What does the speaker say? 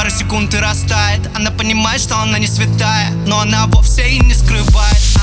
пару секунд и растает. Она понимает, что она не святая Но она вовсе и не скрывает.